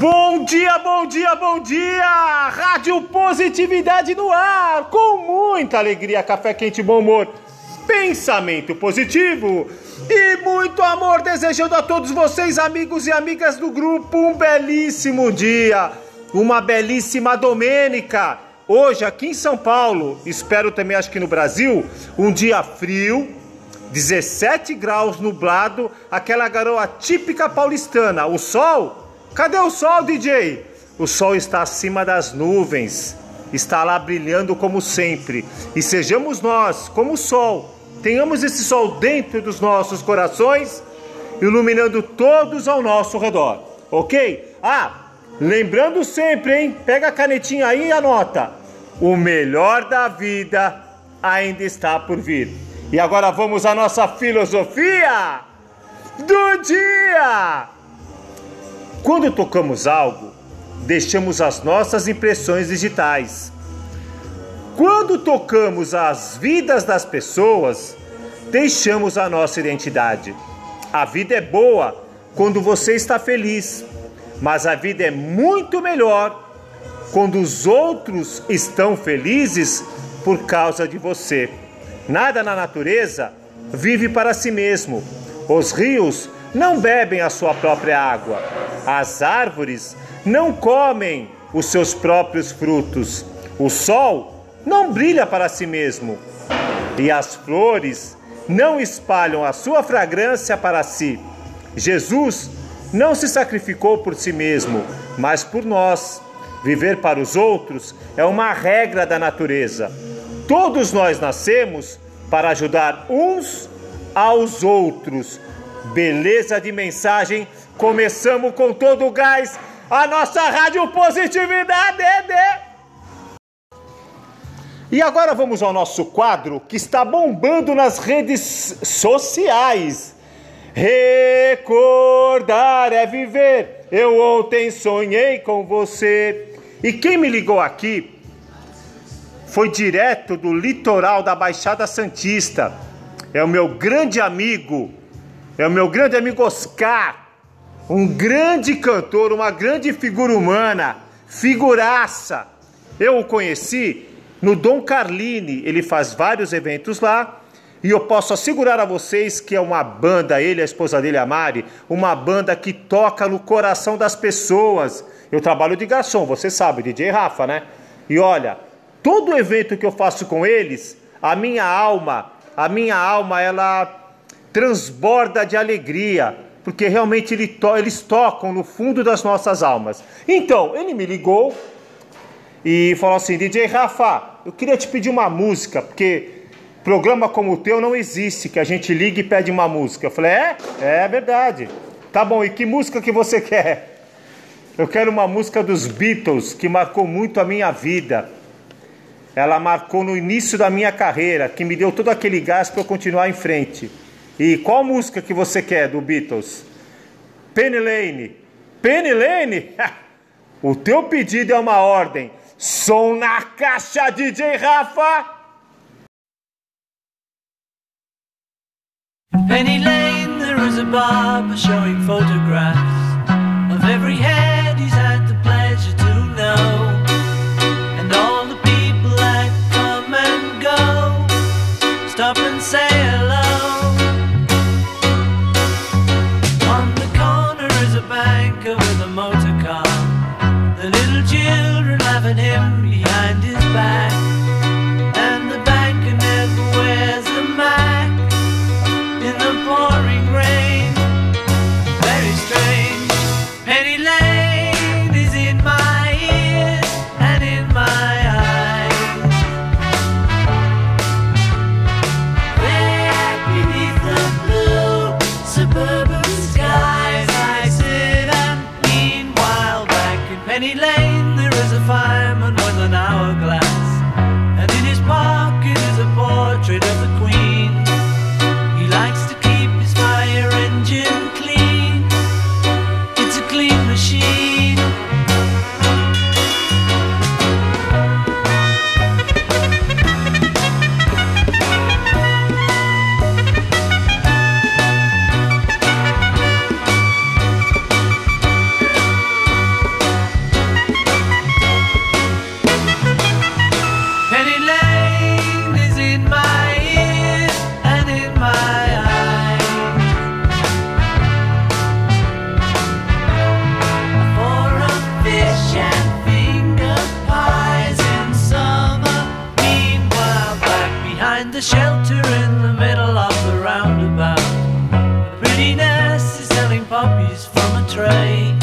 Bom dia, bom dia, bom dia! Rádio Positividade no ar, com muita alegria, café quente, bom humor, pensamento positivo e muito amor, desejando a todos vocês, amigos e amigas do grupo, um belíssimo dia, uma belíssima domênica. Hoje, aqui em São Paulo, espero também, acho que no Brasil, um dia frio, 17 graus nublado, aquela garoa típica paulistana. O sol Cadê o sol, DJ? O sol está acima das nuvens, está lá brilhando como sempre. E sejamos nós, como o sol, tenhamos esse sol dentro dos nossos corações, iluminando todos ao nosso redor, ok? Ah, lembrando sempre, hein? Pega a canetinha aí e anota: o melhor da vida ainda está por vir. E agora vamos à nossa filosofia do dia! Quando tocamos algo, deixamos as nossas impressões digitais. Quando tocamos as vidas das pessoas, deixamos a nossa identidade. A vida é boa quando você está feliz, mas a vida é muito melhor quando os outros estão felizes por causa de você. Nada na natureza vive para si mesmo. Os rios não bebem a sua própria água. As árvores não comem os seus próprios frutos. O sol não brilha para si mesmo. E as flores não espalham a sua fragrância para si. Jesus não se sacrificou por si mesmo, mas por nós. Viver para os outros é uma regra da natureza. Todos nós nascemos para ajudar uns aos outros Beleza de mensagem. Começamos com todo o gás. A nossa Rádio Positividade. E agora vamos ao nosso quadro que está bombando nas redes sociais. Recordar é viver. Eu ontem sonhei com você. E quem me ligou aqui foi direto do litoral da Baixada Santista. É o meu grande amigo é o meu grande amigo Oscar, um grande cantor, uma grande figura humana, figuraça. Eu o conheci no Dom Carline, ele faz vários eventos lá. E eu posso assegurar a vocês que é uma banda, ele a esposa dele, a Mari, uma banda que toca no coração das pessoas. Eu trabalho de garçom, você sabe, DJ Rafa, né? E olha, todo evento que eu faço com eles, a minha alma, a minha alma, ela transborda de alegria, porque realmente eles tocam no fundo das nossas almas. Então, ele me ligou e falou assim: DJ Rafa, eu queria te pedir uma música, porque programa como o teu não existe, que a gente liga e pede uma música. Eu falei: É? É verdade. Tá bom, e que música que você quer? Eu quero uma música dos Beatles que marcou muito a minha vida. Ela marcou no início da minha carreira, que me deu todo aquele gás para eu continuar em frente. E qual música que você quer do Beatles? Penny Lane. Penny Lane? o teu pedido é uma ordem. Som na caixa, DJ Rafa! Penny Lane, there is a barber showing photographs of every head he's had the pleasure to know. And all the people that come and go stop and say a shelter in the middle of the roundabout. A pretty nurse is selling poppies from a tray.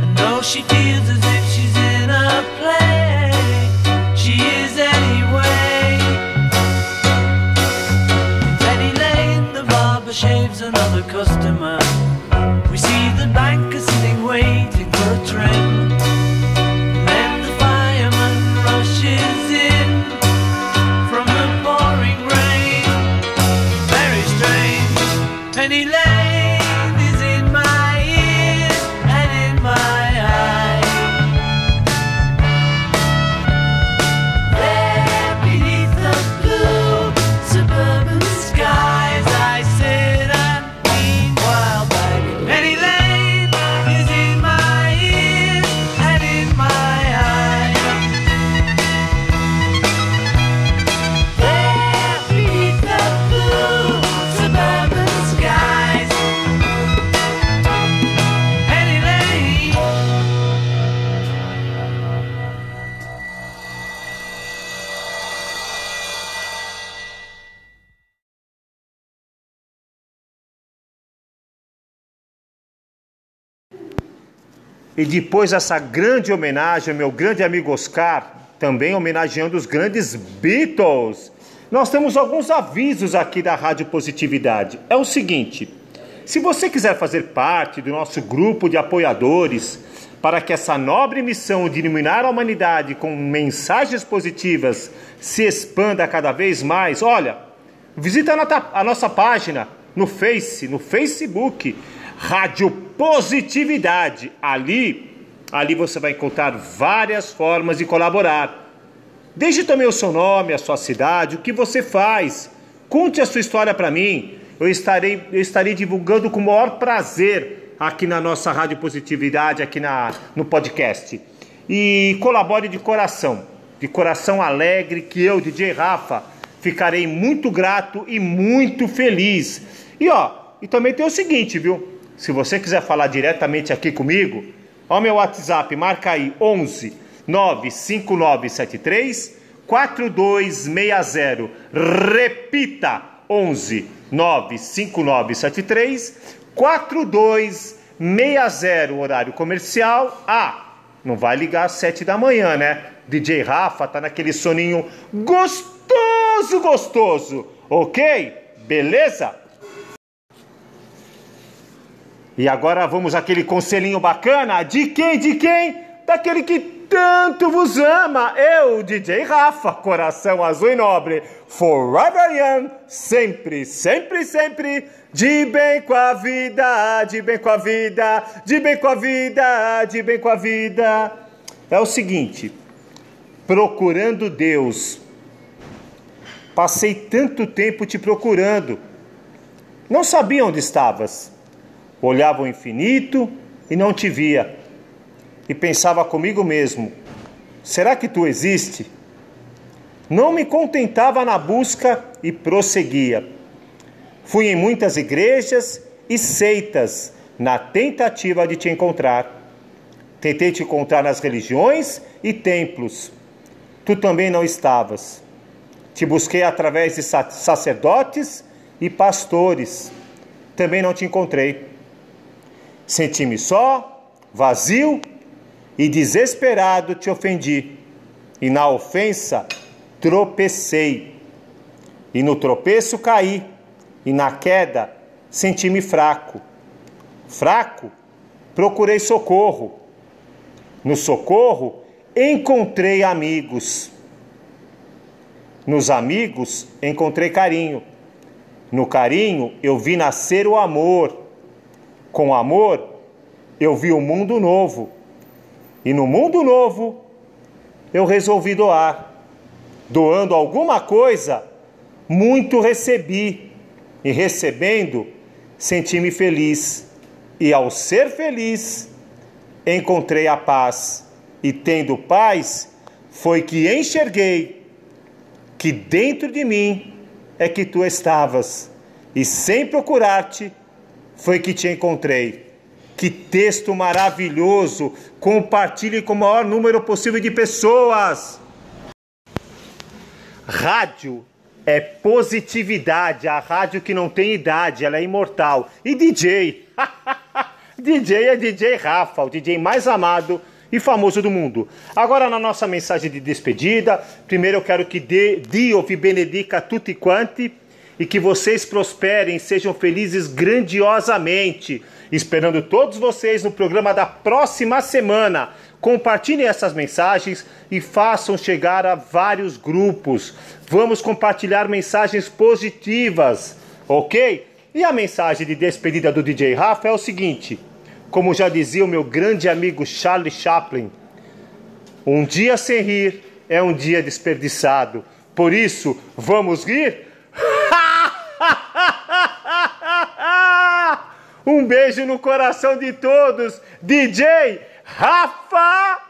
And though she feels as if she's in a play, she is anyway. In Penny Lane, the barber shaves another customer. We see the banker sitting waiting for a trim. E depois essa grande homenagem ao meu grande amigo Oscar, também homenageando os grandes Beatles. Nós temos alguns avisos aqui da Rádio Positividade. É o seguinte: se você quiser fazer parte do nosso grupo de apoiadores para que essa nobre missão de iluminar a humanidade com mensagens positivas se expanda cada vez mais, olha, visita a nossa página no Face, no Facebook, Rádio Positividade. Ali, ali você vai encontrar várias formas de colaborar. Deixe também o seu nome, a sua cidade, o que você faz. Conte a sua história para mim. Eu estarei, eu estarei divulgando com o maior prazer aqui na nossa Rádio Positividade, aqui na, no podcast. E colabore de coração, de coração alegre, que eu, DJ Rafa, ficarei muito grato e muito feliz. E ó, e também tem o seguinte, viu? Se você quiser falar diretamente aqui comigo, ó meu WhatsApp, marca aí 11 95973 4260. Repita: 11 95973 4260. Horário comercial. Ah, não vai ligar às 7 da manhã, né? DJ Rafa tá naquele soninho gostoso, gostoso. Ok? Beleza? E agora vamos àquele conselhinho bacana. De quem? De quem? Daquele que tanto vos ama. Eu, DJ Rafa, coração azul e nobre. Forever young. Sempre, sempre, sempre. De bem com a vida, de bem com a vida, de bem com a vida, de bem com a vida. É o seguinte. Procurando Deus. Passei tanto tempo te procurando. Não sabia onde estavas. Olhava o infinito e não te via. E pensava comigo mesmo: será que tu existe? Não me contentava na busca e prosseguia. Fui em muitas igrejas e seitas na tentativa de te encontrar. Tentei te encontrar nas religiões e templos. Tu também não estavas. Te busquei através de sa- sacerdotes e pastores. Também não te encontrei. Senti-me só, vazio e desesperado te ofendi. E na ofensa tropecei. E no tropeço caí. E na queda senti-me fraco. Fraco, procurei socorro. No socorro encontrei amigos. Nos amigos encontrei carinho. No carinho eu vi nascer o amor. Com amor, eu vi o mundo novo. E no mundo novo, eu resolvi doar. Doando alguma coisa, muito recebi. E recebendo, senti-me feliz. E ao ser feliz, encontrei a paz. E tendo paz, foi que enxerguei que dentro de mim é que tu estavas. E sem procurar-te, foi que te encontrei. Que texto maravilhoso! Compartilhe com o maior número possível de pessoas. Rádio é positividade, a rádio que não tem idade, ela é imortal. E DJ, DJ é DJ Rafa, o DJ mais amado e famoso do mundo. Agora na nossa mensagem de despedida, primeiro eu quero que Dio vi benedica tutti quanti e que vocês prosperem, sejam felizes grandiosamente. Esperando todos vocês no programa da próxima semana. Compartilhem essas mensagens e façam chegar a vários grupos. Vamos compartilhar mensagens positivas, ok? E a mensagem de despedida do DJ Rafa é o seguinte: como já dizia o meu grande amigo Charlie Chaplin, um dia sem rir é um dia desperdiçado. Por isso, vamos rir? Um beijo no coração de todos, DJ Rafa!